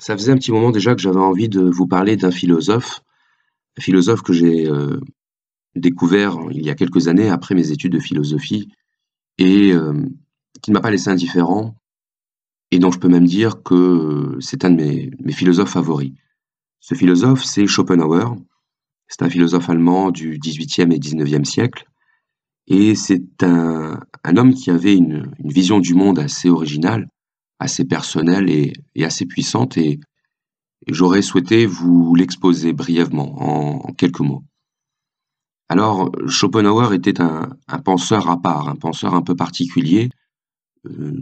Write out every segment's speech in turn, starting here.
Ça faisait un petit moment déjà que j'avais envie de vous parler d'un philosophe, un philosophe que j'ai euh, découvert il y a quelques années après mes études de philosophie et euh, qui ne m'a pas laissé indifférent et dont je peux même dire que c'est un de mes, mes, philosophes favoris. Ce philosophe, c'est Schopenhauer. C'est un philosophe allemand du XVIIIe et XIXe siècle. Et c'est un, un, homme qui avait une vision du monde assez originale assez personnelle et, assez puissante et, j'aurais souhaité vous l'exposer brièvement en, quelques mots. Alors, Schopenhauer était un, penseur à part, un penseur un peu particulier, euh,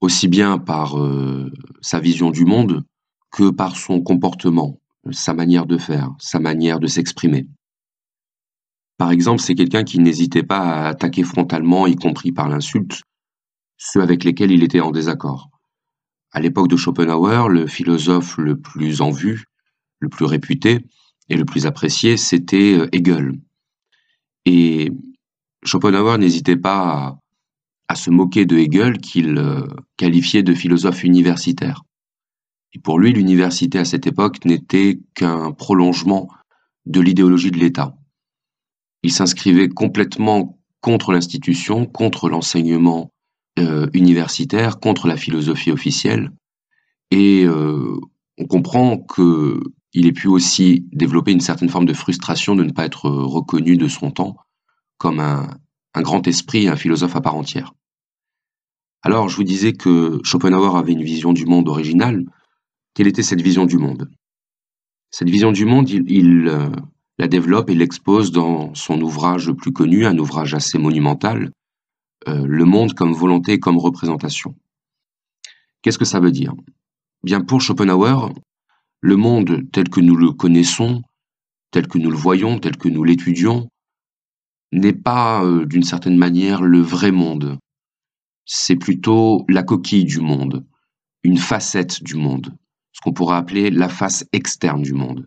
aussi bien par euh, sa vision du monde que par son comportement, sa manière de faire, sa manière de s'exprimer. Par exemple, c'est quelqu'un qui n'hésitait pas à attaquer frontalement, y compris par l'insulte, ceux avec lesquels il était en désaccord. À l'époque de Schopenhauer, le philosophe le plus en vue, le plus réputé et le plus apprécié, c'était euh, Hegel. Et Schopenhauer n'hésitait pas à, se moquer de Hegel qu'il euh, qualifiait de philosophe universitaire. Et pour lui, l'université à cette époque n'était qu'un prolongement de l'idéologie de l'État. Il s'inscrivait complètement contre l'institution, contre l'enseignement euh, universitaire contre la philosophie officielle. Et euh, on comprend qu'il ait pu aussi développer une certaine forme de frustration de ne pas être reconnu de son temps comme un, grand esprit, un philosophe à part entière. Alors, je vous disais que Schopenhauer avait une vision du monde originale. Quelle était cette vision du monde? Cette vision du monde, il, euh, la développe et l'expose dans son ouvrage le plus connu, un ouvrage assez monumental, le monde comme volonté, comme représentation. Qu'est-ce que ça veut dire? Bien pour Schopenhauer, le monde tel que nous le connaissons, tel que nous le voyons, tel que nous l'étudions, n'est pas euh, d'une certaine manière le vrai monde. C'est plutôt la coquille du monde, une facette du monde, ce qu'on pourrait appeler la face externe du monde.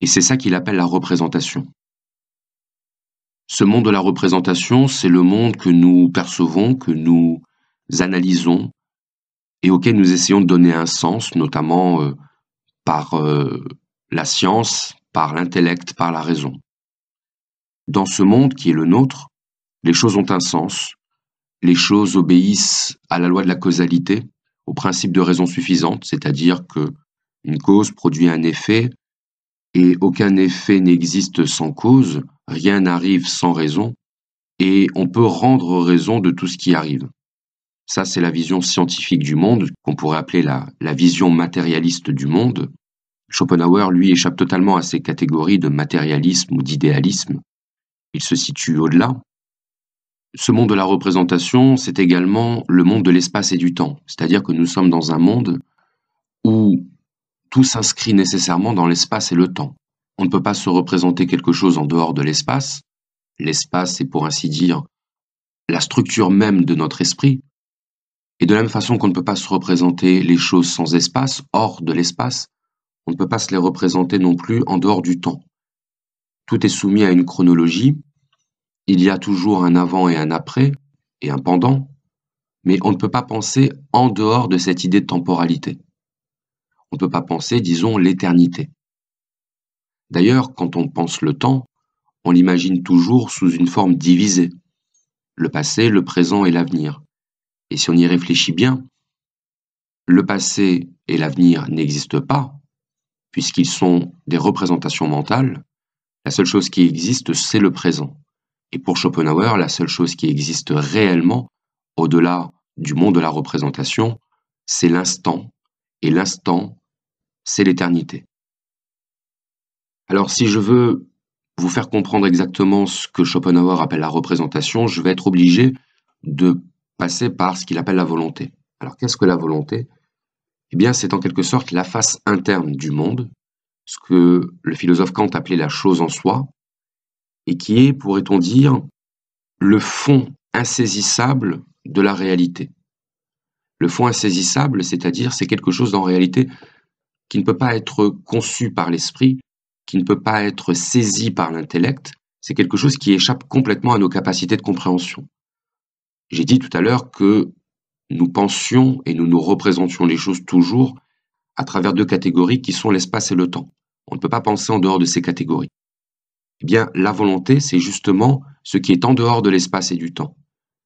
Et c'est ça qu'il appelle la représentation. Ce monde de la représentation, c'est le monde que nous percevons, que nous analysons et auquel nous essayons de donner un sens, notamment euh, par euh, la science, par l'intellect, par la raison. Dans ce monde qui est le nôtre, les choses ont un sens, les choses obéissent à la loi de la causalité, au principe de raison suffisante, c'est-à-dire que une cause produit un effet et aucun effet n'existe sans cause, rien n'arrive sans raison, et on peut rendre raison de tout ce qui arrive. Ça, c'est la vision scientifique du monde, qu'on pourrait appeler la, vision matérialiste du monde. Schopenhauer, lui, échappe totalement à ces catégories de matérialisme ou d'idéalisme. Il se situe au-delà. Ce monde de la représentation, c'est également le monde de l'espace et du temps. C'est-à-dire que nous sommes dans un monde où tout s'inscrit nécessairement dans l'espace et le temps. On ne peut pas se représenter quelque chose en dehors de l'espace. L'espace est pour ainsi dire la structure même de notre esprit. Et de la même façon qu'on ne peut pas se représenter les choses sans espace, hors de l'espace, on ne peut pas se les représenter non plus en dehors du temps. Tout est soumis à une chronologie. Il y a toujours un avant et un après, et un pendant, mais on ne peut pas penser en dehors de cette idée de temporalité. On ne peut pas penser, disons, l'éternité. D'ailleurs, quand on pense le temps, on l'imagine toujours sous une forme divisée. Le passé, le présent et l'avenir. Et si on y réfléchit bien, le passé et l'avenir n'existent pas, puisqu'ils sont des représentations mentales. La seule chose qui existe, c'est le présent. Et pour Schopenhauer, la seule chose qui existe réellement, au-delà du monde de la représentation, c'est l'instant. Et l'instant, c'est l'éternité. Alors si je veux vous faire comprendre exactement ce que Schopenhauer appelle la représentation, je vais être obligé de passer par ce qu'il appelle la volonté. Alors qu'est-ce que la volonté? Eh bien c'est en quelque sorte la face interne du monde, ce que le philosophe Kant appelait la chose en soi, et qui est, pourrait-on dire, le fond insaisissable de la réalité. Le fond insaisissable, c'est-à-dire c'est quelque chose en réalité qui ne peut pas être conçu par l'esprit, qui ne peut pas être saisi par l'intellect, c'est quelque chose qui échappe complètement à nos capacités de compréhension. J'ai dit tout à l'heure que nous pensions et nous nous représentions les choses toujours à travers deux catégories qui sont l'espace et le temps. On ne peut pas penser en dehors de ces catégories. Eh bien, la volonté, c'est justement ce qui est en dehors de l'espace et du temps.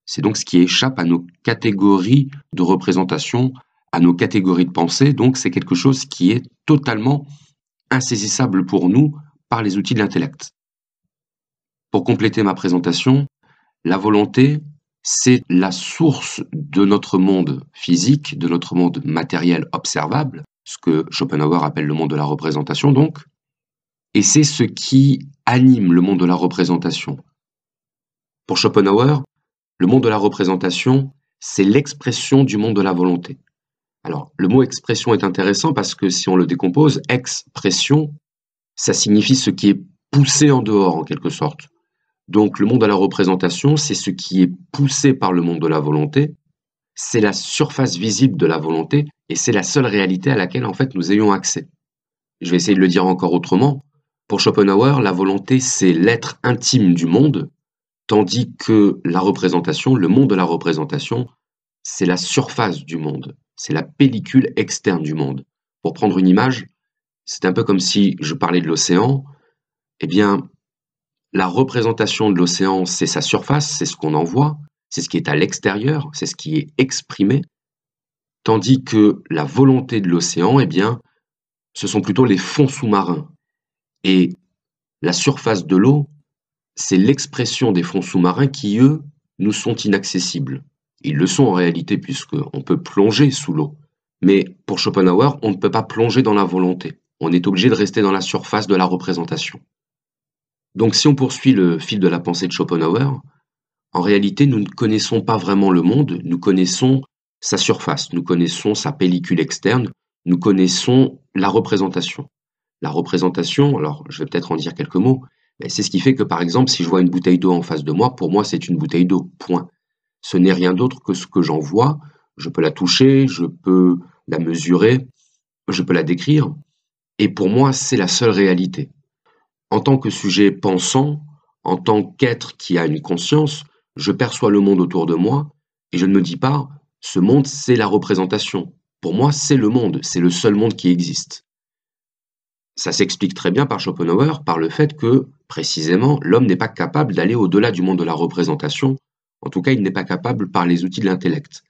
C'est donc ce qui échappe à nos catégories de représentation, à nos catégories de pensée. Donc, c'est quelque chose qui est totalement insaisissable pour nous par les outils de l'intellect. Pour compléter ma présentation, la volonté, c'est la source de notre monde physique, de notre monde matériel observable, ce que Schopenhauer appelle le monde de la représentation donc, et c'est ce qui anime le monde de la représentation. Pour Schopenhauer, le monde de la représentation, c'est l'expression du monde de la volonté. Alors, le mot expression est intéressant parce que si on le décompose, expression, ça signifie ce qui est poussé en dehors en quelque sorte. Donc le monde de la représentation, c'est ce qui est poussé par le monde de la volonté, c'est la surface visible de la volonté et c'est la seule réalité à laquelle en fait nous ayons accès. Je vais essayer de le dire encore autrement. Pour Schopenhauer, la volonté c'est l'être intime du monde, tandis que la représentation, le monde de la représentation, c'est la surface du monde, c'est la pellicule externe du monde. Pour prendre une image, c'est un peu comme si je parlais de l'océan, eh bien, la représentation de l'océan, c'est sa surface, c'est ce qu'on en voit, c'est ce qui est à l'extérieur, c'est ce qui est exprimé, tandis que la volonté de l'océan, eh bien, ce sont plutôt les fonds sous-marins. Et la surface de l'eau, c'est l'expression des fonds sous-marins qui, eux, nous sont inaccessibles. Ils le sont en réalité puisqu'on peut plonger sous l'eau. Mais pour Schopenhauer, on ne peut pas plonger dans la volonté. On est obligé de rester dans la surface de la représentation. Donc si on poursuit le fil de la pensée de Schopenhauer, en réalité, nous ne connaissons pas vraiment le monde, nous connaissons sa surface, nous connaissons sa pellicule externe, nous connaissons la représentation. La représentation, alors je vais peut-être en dire quelques mots, c'est ce qui fait que par exemple, si je vois une bouteille d'eau en face de moi, pour moi c'est une bouteille d'eau, point. Ce n'est rien d'autre que ce que j'en vois, je peux la toucher, je peux la mesurer, je peux la décrire, et pour moi c'est la seule réalité. En tant que sujet pensant, en tant qu'être qui a une conscience, je perçois le monde autour de moi et je ne me dis pas ce monde c'est la représentation. Pour moi c'est le monde, c'est le seul monde qui existe. Ça s'explique très bien par Schopenhauer par le fait que précisément l'homme n'est pas capable d'aller au-delà du monde de la représentation, en tout cas il n'est pas capable par les outils de l'intellect.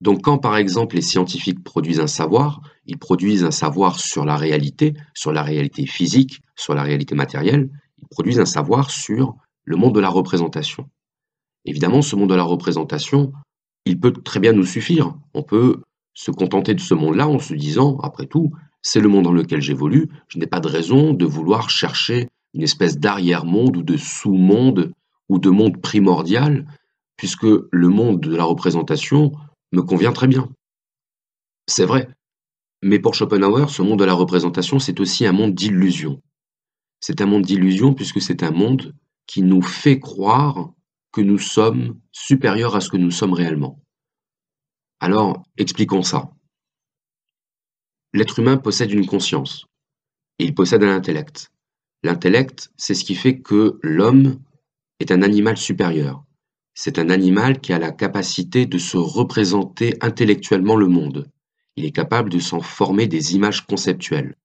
Donc quand par exemple les scientifiques produisent un savoir, ils produisent un savoir sur la réalité, sur la réalité physique, sur la réalité matérielle, ils produisent un savoir sur le monde de la représentation. Évidemment, ce monde de la représentation, il peut très bien nous suffire. On peut se contenter de ce monde-là en se disant, après tout, c'est le monde dans lequel j'évolue, je n'ai pas de raison de vouloir chercher une espèce d'arrière-monde ou de sous-monde ou de monde primordial, puisque le monde de la représentation, me convient très bien. C'est vrai. Mais pour Schopenhauer, ce monde de la représentation, c'est aussi un monde d'illusion. C'est un monde d'illusion puisque c'est un monde qui nous fait croire que nous sommes supérieurs à ce que nous sommes réellement. Alors, expliquons ça. L'être humain possède une conscience il possède un intellect. L'intellect, c'est ce qui fait que l'homme est un animal supérieur. C'est un animal qui a la capacité de se représenter intellectuellement le monde. Il est capable de s'en former des images conceptuelles.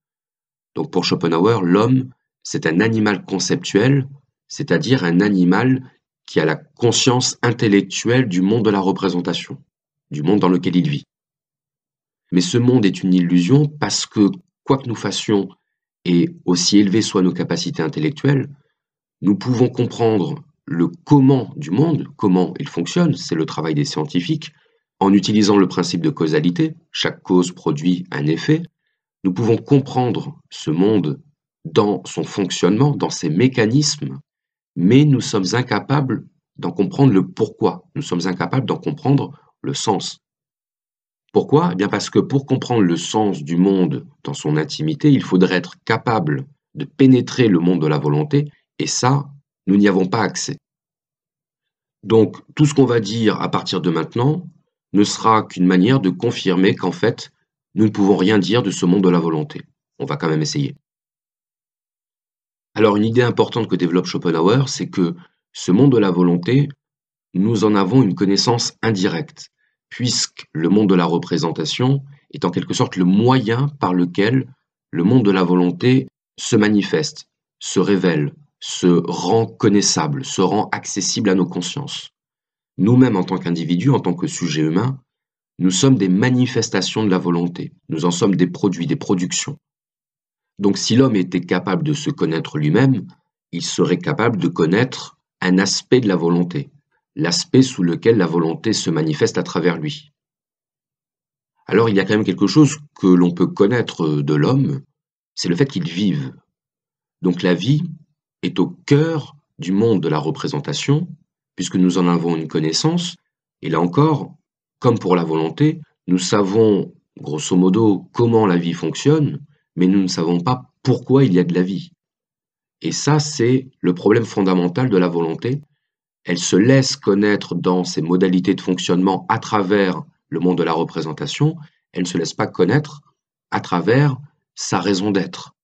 Donc pour Schopenhauer, l'homme, c'est un animal conceptuel, c'est-à-dire un animal qui a la conscience intellectuelle du monde de la représentation, du monde dans lequel il vit. Mais ce monde est une illusion parce que, quoi que nous fassions, et aussi élevées soient nos capacités intellectuelles, nous pouvons comprendre le comment du monde, comment il fonctionne, c'est le travail des scientifiques, en utilisant le principe de causalité, chaque cause produit un effet, nous pouvons comprendre ce monde dans son fonctionnement, dans ses mécanismes, mais nous sommes incapables d'en comprendre le pourquoi, nous sommes incapables d'en comprendre le sens. Pourquoi? Eh bien parce que pour comprendre le sens du monde dans son intimité, il faudrait être capable de pénétrer le monde de la volonté, et ça, nous n'y avons pas accès. Donc tout ce qu'on va dire à partir de maintenant ne sera qu'une manière de confirmer qu'en fait, nous ne pouvons rien dire de ce monde de la volonté. On va quand même essayer. Alors une idée importante que développe Schopenhauer, c'est que ce monde de la volonté, nous en avons une connaissance indirecte, puisque le monde de la représentation est en quelque sorte le moyen par lequel le monde de la volonté se manifeste, se révèle, se rend connaissable, se rend accessible à nos consciences. Nous-mêmes, en tant qu'individus, en tant que sujets humains, nous sommes des manifestations de la volonté. Nous en sommes des produits, des productions. Donc si l'homme était capable de se connaître lui-même, il serait capable de connaître un aspect de la volonté, l'aspect sous lequel la volonté se manifeste à travers lui. Alors il y a quand même quelque chose que l'on peut connaître de l'homme, c'est le fait qu'il vive. Donc la vie est au cœur du monde de la représentation, puisque nous en avons une connaissance, et là encore, comme pour la volonté, nous savons grosso modo comment la vie fonctionne, mais nous ne savons pas pourquoi il y a de la vie. Et ça, c'est le problème fondamental de la volonté. Elle se laisse connaître dans ses modalités de fonctionnement à travers le monde de la représentation, elle ne se laisse pas connaître à travers sa raison d'être.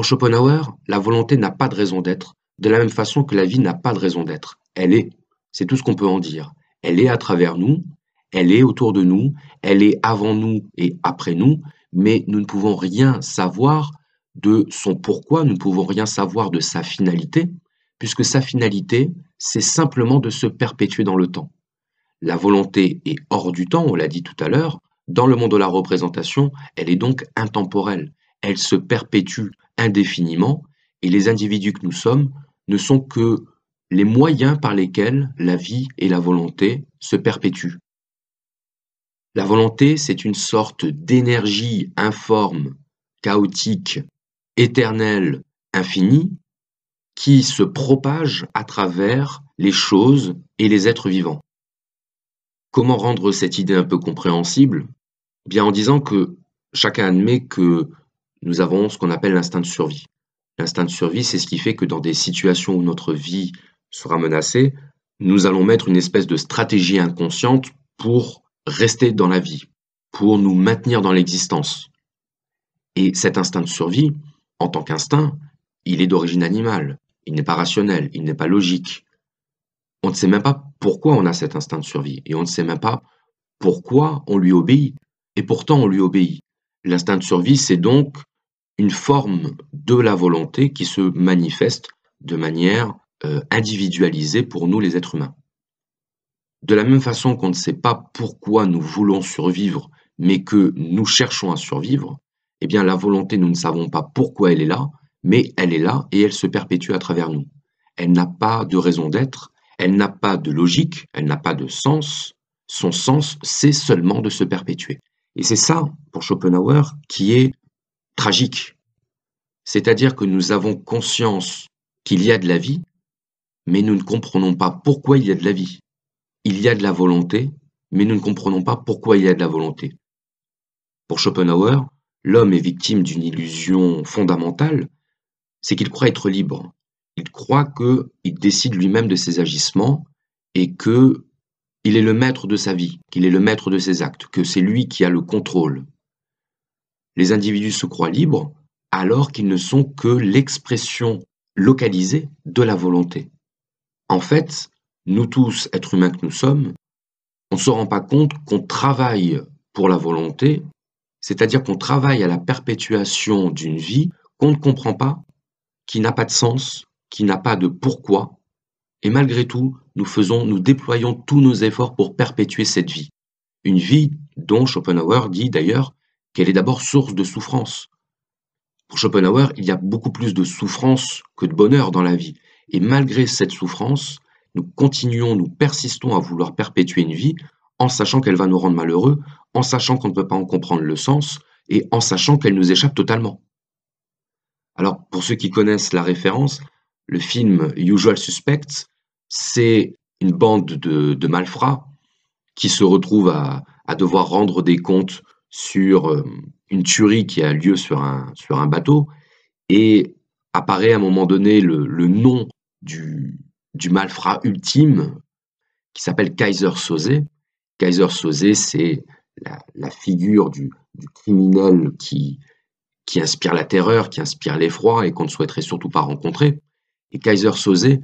Pour Schopenhauer, la volonté n'a pas de raison d'être, de la même façon que la vie n'a pas de raison d'être. Elle est, c'est tout ce qu'on peut en dire. Elle est à travers nous, elle est autour de nous, elle est avant nous et après nous, mais nous ne pouvons rien savoir de son pourquoi, nous ne pouvons rien savoir de sa finalité, puisque sa finalité, c'est simplement de se perpétuer dans le temps. La volonté est hors du temps, on l'a dit tout à l'heure, dans le monde de la représentation, elle est donc intemporelle, elle se perpétue indéfiniment, et les individus que nous sommes ne sont que les moyens par lesquels la vie et la volonté se perpétuent. La volonté, c'est une sorte d'énergie informe, chaotique, éternelle, infinie, qui se propage à travers les choses et les êtres vivants. Comment rendre cette idée un peu compréhensible? Bien en disant que chacun admet que nous avons ce qu'on appelle l'instinct de survie. L'instinct de survie, c'est ce qui fait que dans des situations où notre vie sera menacée, nous allons mettre une espèce de stratégie inconsciente pour rester dans la vie, pour nous maintenir dans l'existence. Et cet instinct de survie, en tant qu'instinct, il est d'origine animale, il n'est pas rationnel, il n'est pas logique. On ne sait même pas pourquoi on a cet instinct de survie, et on ne sait même pas pourquoi on lui obéit, et pourtant on lui obéit. L'instinct de survie, c'est donc une forme de la volonté qui se manifeste de manière euh, individualisée pour nous les êtres humains. De la même façon qu'on ne sait pas pourquoi nous voulons survivre, mais que nous cherchons à survivre, eh bien la volonté, nous ne savons pas pourquoi elle est là, mais elle est là et elle se perpétue à travers nous. Elle n'a pas de raison d'être, elle n'a pas de logique, elle n'a pas de sens. Son sens, c'est seulement de se perpétuer. Et c'est ça, pour Schopenhauer, qui est tragique. C'est-à-dire que nous avons conscience qu'il y a de la vie, mais nous ne comprenons pas pourquoi il y a de la vie il y a de la volonté, mais nous ne comprenons pas pourquoi il y a de la volonté. Pour Schopenhauer, l'homme est victime d'une illusion fondamentale, c'est qu'il croit être libre. Il croit qu'il décide lui-même de ses agissements et que il est le maître de sa vie, qu'il est le maître de ses actes, que c'est lui qui a le contrôle. Les individus se croient libres alors qu'ils ne sont que l'expression localisée de la volonté. En fait, nous tous, êtres humains que nous sommes, on ne se rend pas compte qu'on travaille pour la volonté, c'est-à-dire qu'on travaille à la perpétuation d'une vie qu'on ne comprend pas, qui n'a pas de sens, qui n'a pas de pourquoi, et malgré tout, nous faisons, nous déployons tous nos efforts pour perpétuer cette vie. Une vie dont Schopenhauer dit d'ailleurs qu'elle est d'abord source de souffrance. Pour Schopenhauer, il y a beaucoup plus de souffrance que de bonheur dans la vie. Et malgré cette souffrance, nous continuons, nous persistons à vouloir perpétuer une vie en sachant qu'elle va nous rendre malheureux, en sachant qu'on ne peut pas en comprendre le sens et en sachant qu'elle nous échappe totalement. Alors, pour ceux qui connaissent la référence, le film Usual Suspects, c'est une bande de, malfrats qui se retrouvent à, devoir rendre des comptes sur euh, une tuerie qui a lieu sur un, sur un bateau et apparaît à un moment donné le nom du, du malfrat ultime qui s'appelle Kaiser Soze. Kaiser Soze, c'est la, figure du, criminel qui, qui inspire la terreur, qui inspire l'effroi et qu'on ne souhaiterait surtout pas rencontrer. Et Kaiser Soze,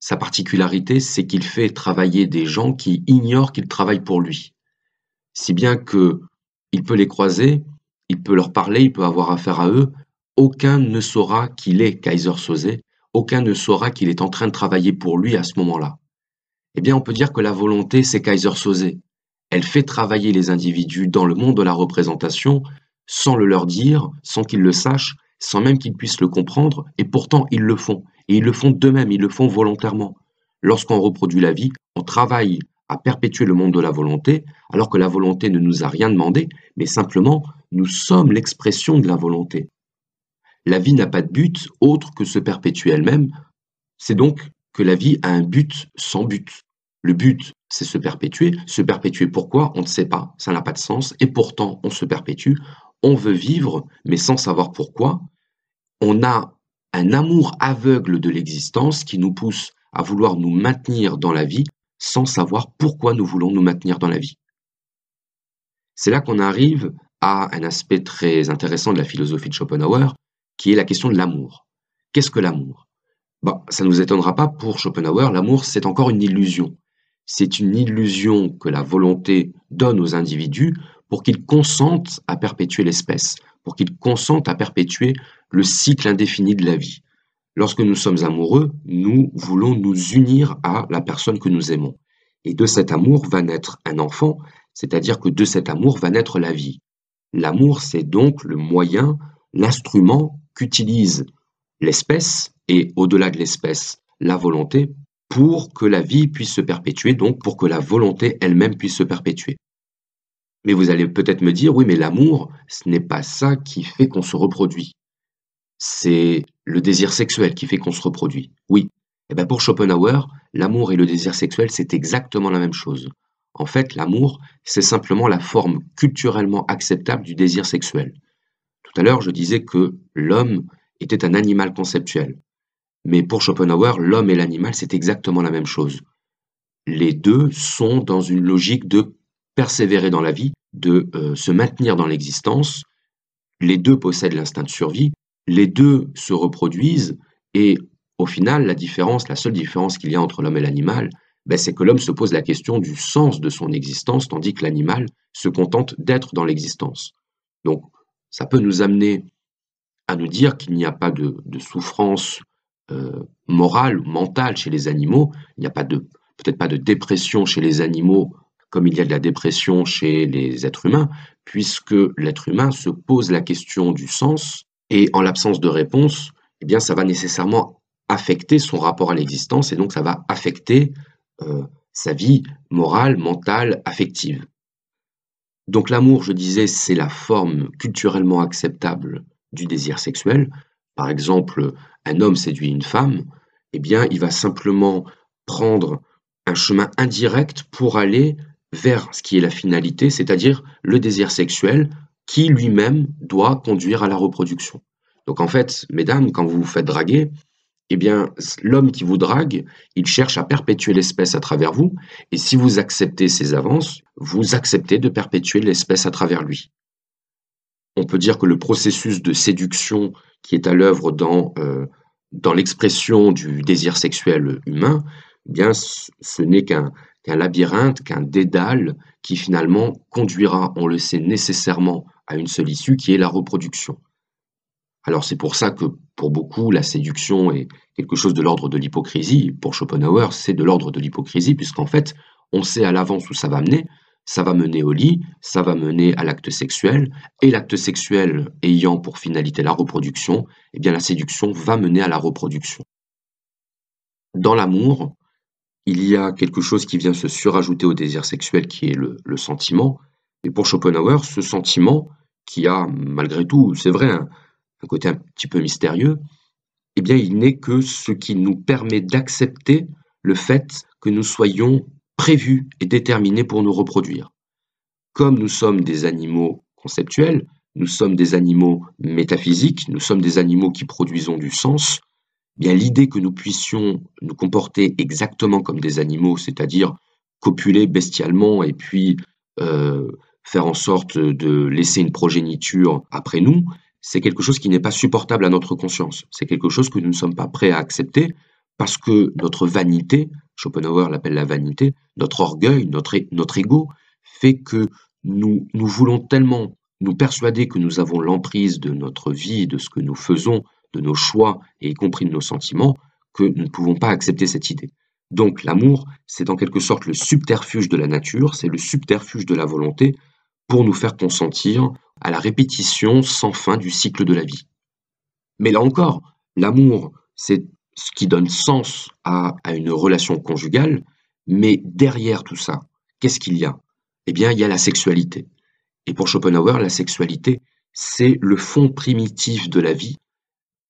sa particularité, c'est qu'il fait travailler des gens qui ignorent qu'ils travaillent pour lui. Si bien que il peut les croiser, il peut leur parler, il peut avoir affaire à eux. Aucun ne saura qu'il est Kaiser Sosé, aucun ne saura qu'il est en train de travailler pour lui à ce moment-là. Eh bien, on peut dire que la volonté, c'est Kaiser Sosé. Elle fait travailler les individus dans le monde de la représentation sans le leur dire, sans qu'ils le sachent, sans même qu'ils puissent le comprendre, et pourtant ils le font. Et ils le font d'eux-mêmes, ils le font volontairement. Lorsqu'on reproduit la vie, on travaille à perpétuer le monde de la volonté, alors que la volonté ne nous a rien demandé, mais simplement nous sommes l'expression de la volonté. La vie n'a pas de but autre que se perpétuer elle-même, c'est donc que la vie a un but sans but. Le but, c'est se perpétuer. Se perpétuer pourquoi? On ne sait pas, ça n'a pas de sens, et pourtant on se perpétue. On veut vivre, mais sans savoir pourquoi. On a un amour aveugle de l'existence qui nous pousse à vouloir nous maintenir dans la vie sans savoir pourquoi nous voulons nous maintenir dans la vie. C'est là qu'on arrive à un aspect très intéressant de la philosophie de Schopenhauer, qui est la question de l'amour. Qu'est-ce que l'amour? Bon, Ça ne nous étonnera pas, pour Schopenhauer, l'amour, c'est encore une illusion. C'est une illusion que la volonté donne aux individus pour qu'ils consentent à perpétuer l'espèce, pour qu'ils consentent à perpétuer le cycle indéfini de la vie. Lorsque nous sommes amoureux, nous voulons nous unir à la personne que nous aimons. Et de cet amour va naître un enfant, c'est-à-dire que de cet amour va naître la vie. L'amour, c'est donc le moyen, l'instrument qu'utilise l'espèce, et au-delà de l'espèce, la volonté, pour que la vie puisse se perpétuer, donc pour que la volonté elle-même puisse se perpétuer. Mais vous allez peut-être me dire, oui, mais l'amour, ce n'est pas ça qui fait qu'on se reproduit c'est le désir sexuel qui fait qu'on se reproduit. Oui. Et eh bien pour Schopenhauer, l'amour et le désir sexuel, c'est exactement la même chose. En fait, l'amour, c'est simplement la forme culturellement acceptable du désir sexuel. Tout à l'heure, je disais que l'homme était un animal conceptuel. Mais pour Schopenhauer, l'homme et l'animal, c'est exactement la même chose. Les deux sont dans une logique de persévérer dans la vie, de euh, se maintenir dans l'existence. Les deux possèdent l'instinct de survie, les deux se reproduisent et au final, la différence, la seule différence qu'il y a entre l'homme et l'animal, ben, c'est que l'homme se pose la question du sens de son existence, tandis que l'animal se contente d'être dans l'existence. Donc, ça peut nous amener à nous dire qu'il n'y a pas de, souffrance euh, morale ou mentale chez les animaux, il n'y a peut-être pas de dépression chez les animaux comme il y a de la dépression chez les êtres humains, puisque l'être humain se pose la question du sens et en l'absence de réponse, eh bien, ça va nécessairement affecter son rapport à l'existence et donc ça va affecter euh, sa vie morale, mentale, affective. Donc l'amour, je disais, c'est la forme culturellement acceptable du désir sexuel. Par exemple, un homme séduit une femme, eh bien, il va simplement prendre un chemin indirect pour aller vers ce qui est la finalité, c'est-à-dire le désir sexuel qui lui-même doit conduire à la reproduction. Donc en fait, mesdames, quand vous vous faites draguer, eh bien, l'homme qui vous drague, il cherche à perpétuer l'espèce à travers vous, et si vous acceptez ses avances, vous acceptez de perpétuer l'espèce à travers lui. On peut dire que le processus de séduction qui est à l'œuvre dans, euh, l'expression du désir sexuel humain, eh bien, ce n'est qu'un qu'un labyrinthe, qu'un dédale qui finalement conduira, on le sait nécessairement, à une seule issue qui est la reproduction. Alors c'est pour ça que pour beaucoup la séduction est quelque chose de l'ordre de l'hypocrisie. Pour Schopenhauer, c'est de l'ordre de l'hypocrisie puisqu'en fait, on sait à l'avance où ça va mener. Ça va mener au lit, ça va mener à l'acte sexuel, et l'acte sexuel ayant pour finalité la reproduction, eh bien la séduction va mener à la reproduction. Dans l'amour, il y a quelque chose qui vient se surajouter au désir sexuel qui est le, sentiment, et pour Schopenhauer, ce sentiment, qui a malgré tout, c'est vrai, un, côté un petit peu mystérieux, eh bien, il n'est que ce qui nous permet d'accepter le fait que nous soyons prévus et déterminés pour nous reproduire. Comme nous sommes des animaux conceptuels, nous sommes des animaux métaphysiques, nous sommes des animaux qui produisons du sens, l'idée que nous puissions nous comporter exactement comme des animaux, c'est-à-dire copuler bestialement et puis euh, faire en sorte de laisser une progéniture après nous, c'est quelque chose qui n'est pas supportable à notre conscience. C'est quelque chose que nous ne sommes pas prêts à accepter parce que notre vanité, Schopenhauer l'appelle la vanité, notre orgueil, notre, notre ego, fait que nous voulons tellement nous persuader que nous avons l'emprise de notre vie, de ce que nous faisons, de nos choix, et y compris de nos sentiments, que nous ne pouvons pas accepter cette idée. Donc l'amour, c'est en quelque sorte le subterfuge de la nature, c'est le subterfuge de la volonté pour nous faire consentir à la répétition sans fin du cycle de la vie. Mais là encore, l'amour, c'est ce qui donne sens à, à, une relation conjugale, mais derrière tout ça, qu'est-ce qu'il y a? Eh bien, il y a la sexualité. Et pour Schopenhauer, la sexualité, c'est le fond primitif de la vie.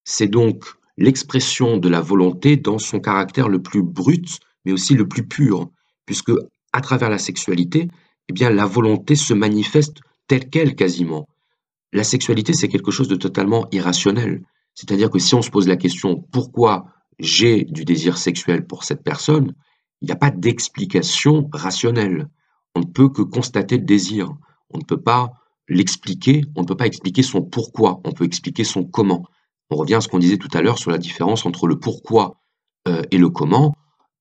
C'est donc l'expression de la volonté dans son caractère le plus brut, mais aussi le plus pur, puisque à travers la sexualité, eh bien, la volonté se manifeste telle qu'elle quasiment. La sexualité, c'est quelque chose de totalement irrationnel. C'est-à-dire que si on se pose la question pourquoi j'ai du désir sexuel pour cette personne, il n'y a pas d'explication rationnelle. On ne peut que constater le désir. On ne peut pas l'expliquer, on ne peut pas expliquer son pourquoi, on peut expliquer son comment. On revient à ce qu'on disait tout à l'heure sur la différence entre le pourquoi euh, et le comment.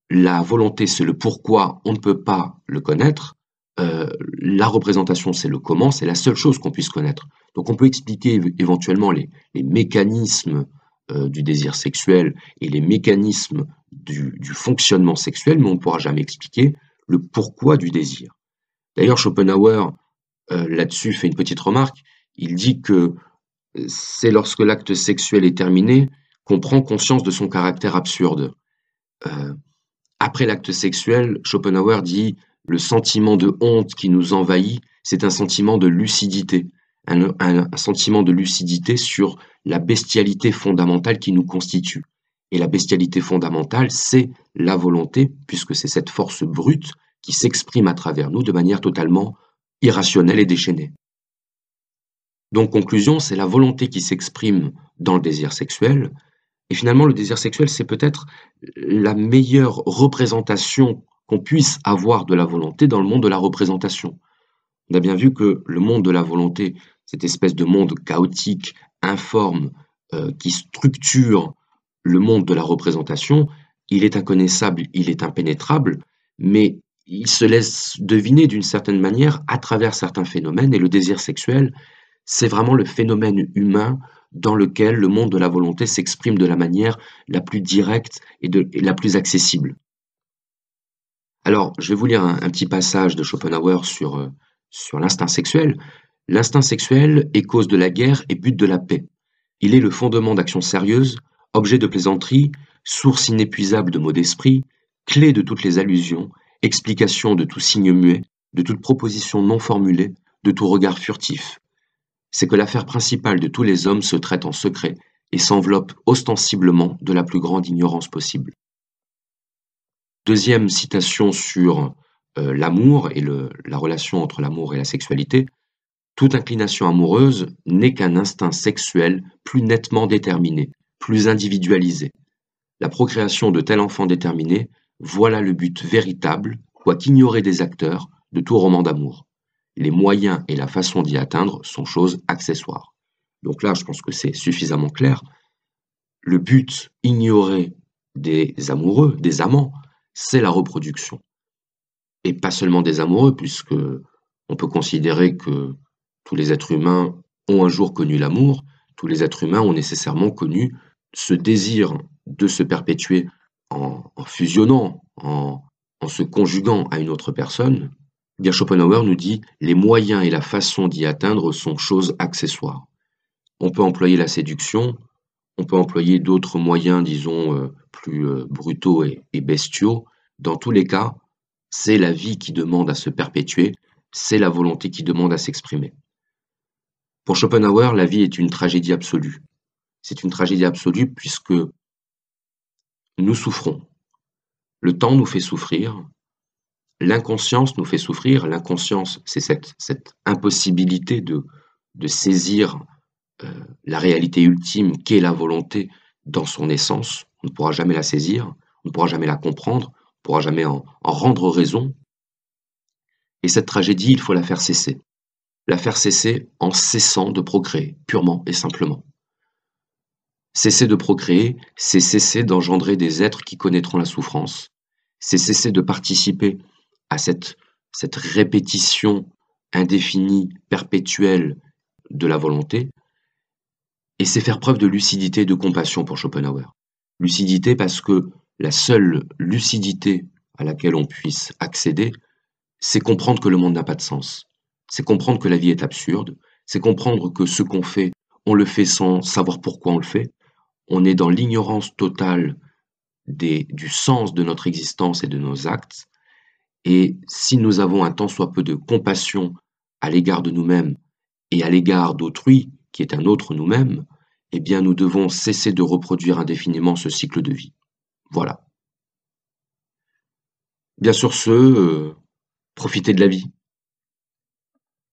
La volonté, c'est le pourquoi, on ne peut pas le connaître. Euh, la représentation, c'est le comment, c'est la seule chose qu'on puisse connaître. Donc on peut expliquer éventuellement les, mécanismes euh, du désir sexuel et les mécanismes du, fonctionnement sexuel, mais on ne pourra jamais expliquer le pourquoi du désir. D'ailleurs, Schopenhauer, là-dessus, fait une petite remarque. Il dit que c'est lorsque l'acte sexuel est terminé qu'on prend conscience de son caractère absurde. Euh, après l'acte sexuel, Schopenhauer dit le sentiment de honte qui nous envahit, c'est un sentiment de lucidité, un, un, sentiment de lucidité sur la bestialité fondamentale qui nous constitue. Et la bestialité fondamentale, c'est la volonté, puisque c'est cette force brute qui s'exprime à travers nous de manière totalement irrationnelle et déchaînée. Donc, conclusion, c'est la volonté qui s'exprime dans le désir sexuel. Et finalement, le désir sexuel, c'est peut-être la meilleure représentation qu'on puisse avoir de la volonté dans le monde de la représentation. On a bien vu que le monde de la volonté, cette espèce de monde chaotique, informe, euh, qui structure le monde de la représentation, il est inconnaissable, il est impénétrable, mais il se laisse deviner d'une certaine manière à travers certains phénomènes, et le désir sexuel, c'est vraiment le phénomène humain dans lequel le monde de la volonté s'exprime de la manière la plus directe et, la plus accessible. Alors, je vais vous lire un, petit passage de Schopenhauer sur, euh, sur l'instinct sexuel. L'instinct sexuel est cause de la guerre et but de la paix. Il est le fondement d'actions sérieuses, objet de plaisanterie, source inépuisable de mots d'esprit, clé de toutes les allusions, explication de tout signe muet, de toute proposition non formulée, de tout regard furtif, c'est que l'affaire principale de tous les hommes se traite en secret et s'enveloppe ostensiblement de la plus grande ignorance possible. Deuxième citation sur euh, l'amour et la relation entre l'amour et la sexualité. Toute inclination amoureuse n'est qu'un instinct sexuel plus nettement déterminé, plus individualisé. La procréation de tel enfant déterminé, voilà le but véritable, quoiqu'ignoré des acteurs, de tout roman d'amour les moyens et la façon d'y atteindre sont choses accessoires. Donc là, je pense que c'est suffisamment clair. Le but ignoré des amoureux, des amants, c'est la reproduction. Et pas seulement des amoureux, puisque on peut considérer que tous les êtres humains ont un jour connu l'amour, tous les êtres humains ont nécessairement connu ce désir de se perpétuer en, fusionnant, en se conjuguant à une autre personne, Schopenhauer nous dit les moyens et la façon d'y atteindre sont choses accessoires. On peut employer la séduction, on peut employer d'autres moyens, disons, euh, plus euh, brutaux et bestiaux. Dans tous les cas, c'est la vie qui demande à se perpétuer, c'est la volonté qui demande à s'exprimer. Pour Schopenhauer, la vie est une tragédie absolue. C'est une tragédie absolue puisque nous souffrons. Le temps nous fait souffrir, L'inconscience nous fait souffrir. L'inconscience, c'est cette, impossibilité de, de saisir euh, la réalité ultime qu'est la volonté dans son essence. On ne pourra jamais la saisir, on ne pourra jamais la comprendre, on ne pourra jamais en, en rendre raison. Et cette tragédie, il faut la faire cesser. La faire cesser en cessant de procréer, purement et simplement. Cesser de procréer, c'est cesser d'engendrer des êtres qui connaîtront la souffrance, c'est cesser de participer à cette, répétition indéfini, perpétuel de la volonté, et c'est faire preuve de lucidité et de compassion pour Schopenhauer. Lucidité parce que la seule lucidité à laquelle on puisse accéder, c'est comprendre que le monde n'a pas de sens. C'est comprendre que la vie est absurde. C'est comprendre que ce qu'on fait, on le fait sans savoir pourquoi on le fait. On est dans l'ignorance totale des, du sens de notre existence et de nos actes. Et si nous avons un tant soit peu de compassion à l'égard de nous-mêmes et à l'égard d'autrui, qui est un autre nous-mêmes, eh bien nous devons cesser de reproduire indéfiniment ce cycle de vie. Voilà. Bien sûr, ce, euh, profitez de la vie.